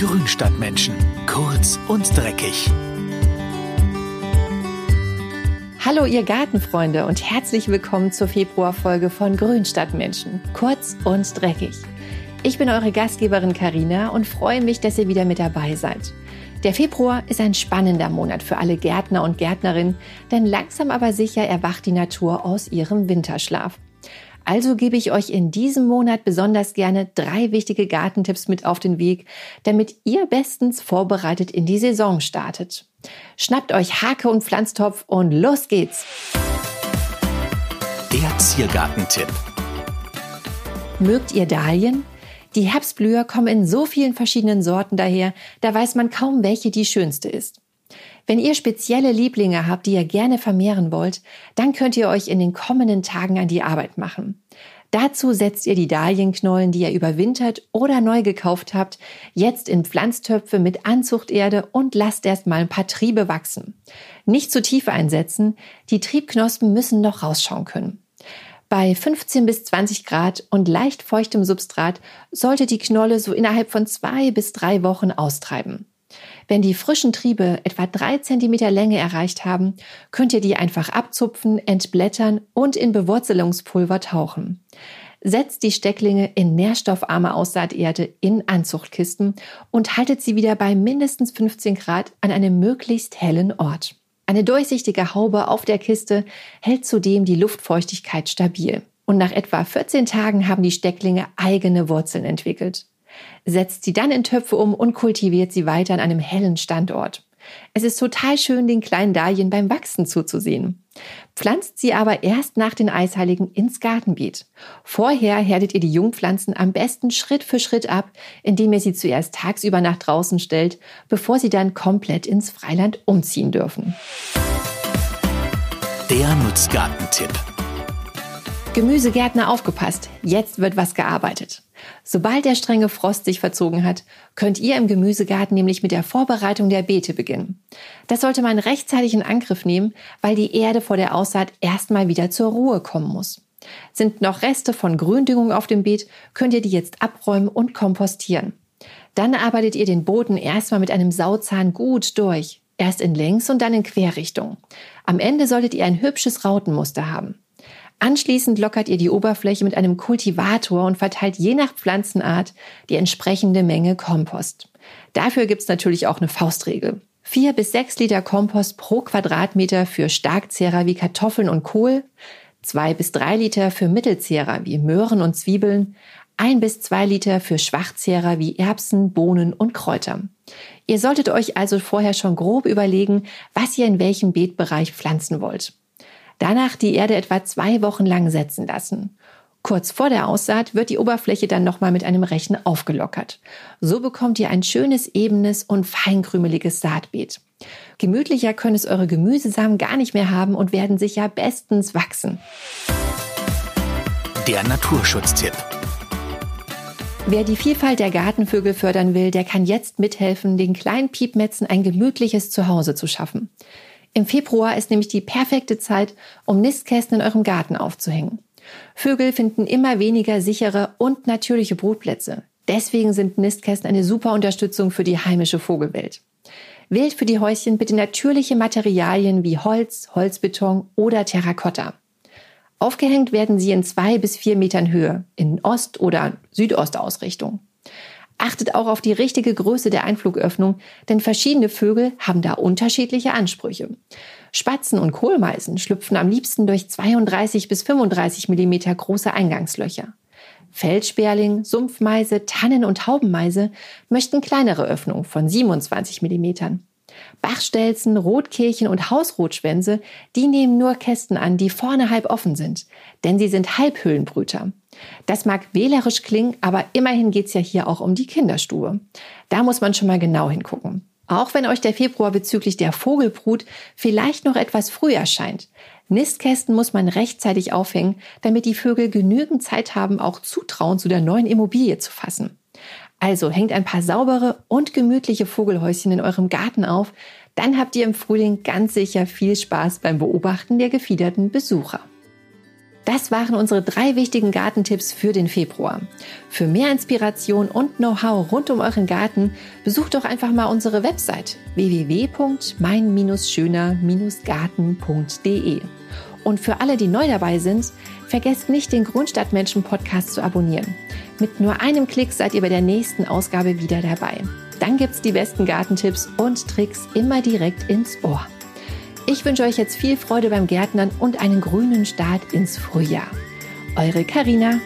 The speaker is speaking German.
Grünstadtmenschen. Kurz und dreckig. Hallo ihr Gartenfreunde und herzlich willkommen zur Februarfolge von Grünstadtmenschen. Kurz und dreckig. Ich bin eure Gastgeberin Karina und freue mich, dass ihr wieder mit dabei seid. Der Februar ist ein spannender Monat für alle Gärtner und Gärtnerinnen, denn langsam aber sicher erwacht die Natur aus ihrem Winterschlaf. Also gebe ich euch in diesem Monat besonders gerne drei wichtige Gartentipps mit auf den Weg, damit ihr bestens vorbereitet in die Saison startet. Schnappt euch Hake und Pflanztopf und los geht's! Der Ziergartentipp. Mögt ihr Dahlien? Die Herbstblüher kommen in so vielen verschiedenen Sorten daher, da weiß man kaum, welche die schönste ist. Wenn ihr spezielle Lieblinge habt, die ihr gerne vermehren wollt, dann könnt ihr euch in den kommenden Tagen an die Arbeit machen. Dazu setzt ihr die Dahlienknollen, die ihr überwintert oder neu gekauft habt, jetzt in Pflanztöpfe mit Anzuchterde und lasst erst mal ein paar Triebe wachsen. Nicht zu tief einsetzen, die Triebknospen müssen noch rausschauen können. Bei 15 bis 20 Grad und leicht feuchtem Substrat sollte die Knolle so innerhalb von zwei bis drei Wochen austreiben. Wenn die frischen Triebe etwa drei Zentimeter Länge erreicht haben, könnt ihr die einfach abzupfen, entblättern und in Bewurzelungspulver tauchen. Setzt die Stecklinge in nährstoffarme Aussaaterde in Anzuchtkisten und haltet sie wieder bei mindestens 15 Grad an einem möglichst hellen Ort. Eine durchsichtige Haube auf der Kiste hält zudem die Luftfeuchtigkeit stabil. Und nach etwa 14 Tagen haben die Stecklinge eigene Wurzeln entwickelt setzt sie dann in Töpfe um und kultiviert sie weiter an einem hellen Standort. Es ist total schön, den kleinen Dahlien beim Wachsen zuzusehen. Pflanzt sie aber erst nach den Eisheiligen ins Gartenbeet. Vorher herdet ihr die Jungpflanzen am besten Schritt für Schritt ab, indem ihr sie zuerst tagsüber nach draußen stellt, bevor sie dann komplett ins Freiland umziehen dürfen. Der Nutzgartentipp. Gemüsegärtner aufgepasst, jetzt wird was gearbeitet. Sobald der strenge Frost sich verzogen hat, könnt ihr im Gemüsegarten nämlich mit der Vorbereitung der Beete beginnen. Das sollte man rechtzeitig in Angriff nehmen, weil die Erde vor der Aussaat erstmal wieder zur Ruhe kommen muss. Sind noch Reste von Gründüngung auf dem Beet, könnt ihr die jetzt abräumen und kompostieren. Dann arbeitet ihr den Boden erstmal mit einem Sauzahn gut durch. Erst in Längs- und dann in Querrichtung. Am Ende solltet ihr ein hübsches Rautenmuster haben. Anschließend lockert ihr die Oberfläche mit einem Kultivator und verteilt je nach Pflanzenart die entsprechende Menge Kompost. Dafür gibt's natürlich auch eine Faustregel. Vier bis sechs Liter Kompost pro Quadratmeter für Starkzehrer wie Kartoffeln und Kohl, zwei bis drei Liter für Mittelzehrer wie Möhren und Zwiebeln, ein bis zwei Liter für Schwachzehrer wie Erbsen, Bohnen und Kräuter. Ihr solltet euch also vorher schon grob überlegen, was ihr in welchem Beetbereich pflanzen wollt. Danach die Erde etwa zwei Wochen lang setzen lassen. Kurz vor der Aussaat wird die Oberfläche dann nochmal mit einem Rechen aufgelockert. So bekommt ihr ein schönes, ebenes und feinkrümeliges Saatbeet. Gemütlicher können es eure Gemüsesamen gar nicht mehr haben und werden sicher bestens wachsen. Der Naturschutztipp. Wer die Vielfalt der Gartenvögel fördern will, der kann jetzt mithelfen, den kleinen Piepmetzen ein gemütliches Zuhause zu schaffen. Im Februar ist nämlich die perfekte Zeit, um Nistkästen in eurem Garten aufzuhängen. Vögel finden immer weniger sichere und natürliche Brutplätze. Deswegen sind Nistkästen eine super Unterstützung für die heimische Vogelwelt. Wählt für die Häuschen bitte natürliche Materialien wie Holz, Holzbeton oder Terrakotta. Aufgehängt werden sie in zwei bis vier Metern Höhe, in Ost- oder Südostausrichtung. Achtet auch auf die richtige Größe der Einflugöffnung, denn verschiedene Vögel haben da unterschiedliche Ansprüche. Spatzen und Kohlmeisen schlüpfen am liebsten durch 32 bis 35 Millimeter große Eingangslöcher. Feldsperling, Sumpfmeise, Tannen- und Haubenmeise möchten kleinere Öffnungen von 27 Millimetern. Bachstelzen, Rotkehlchen und Hausrotschwänze, die nehmen nur Kästen an, die vorne halb offen sind, denn sie sind Halbhöhlenbrüter. Das mag wählerisch klingen, aber immerhin geht's ja hier auch um die Kinderstube. Da muss man schon mal genau hingucken. Auch wenn euch der Februar bezüglich der Vogelbrut vielleicht noch etwas früh erscheint. Nistkästen muss man rechtzeitig aufhängen, damit die Vögel genügend Zeit haben, auch Zutrauen zu der neuen Immobilie zu fassen. Also hängt ein paar saubere und gemütliche Vogelhäuschen in eurem Garten auf, dann habt ihr im Frühling ganz sicher viel Spaß beim Beobachten der gefiederten Besucher. Das waren unsere drei wichtigen Gartentipps für den Februar. Für mehr Inspiration und Know-how rund um euren Garten besucht doch einfach mal unsere Website www.mein-schöner-garten.de. Und für alle, die neu dabei sind, vergesst nicht, den Grundstadtmenschen Podcast zu abonnieren. Mit nur einem Klick seid ihr bei der nächsten Ausgabe wieder dabei. Dann gibt's die besten Gartentipps und Tricks immer direkt ins Ohr. Ich wünsche euch jetzt viel Freude beim Gärtnern und einen grünen Start ins Frühjahr. Eure Karina.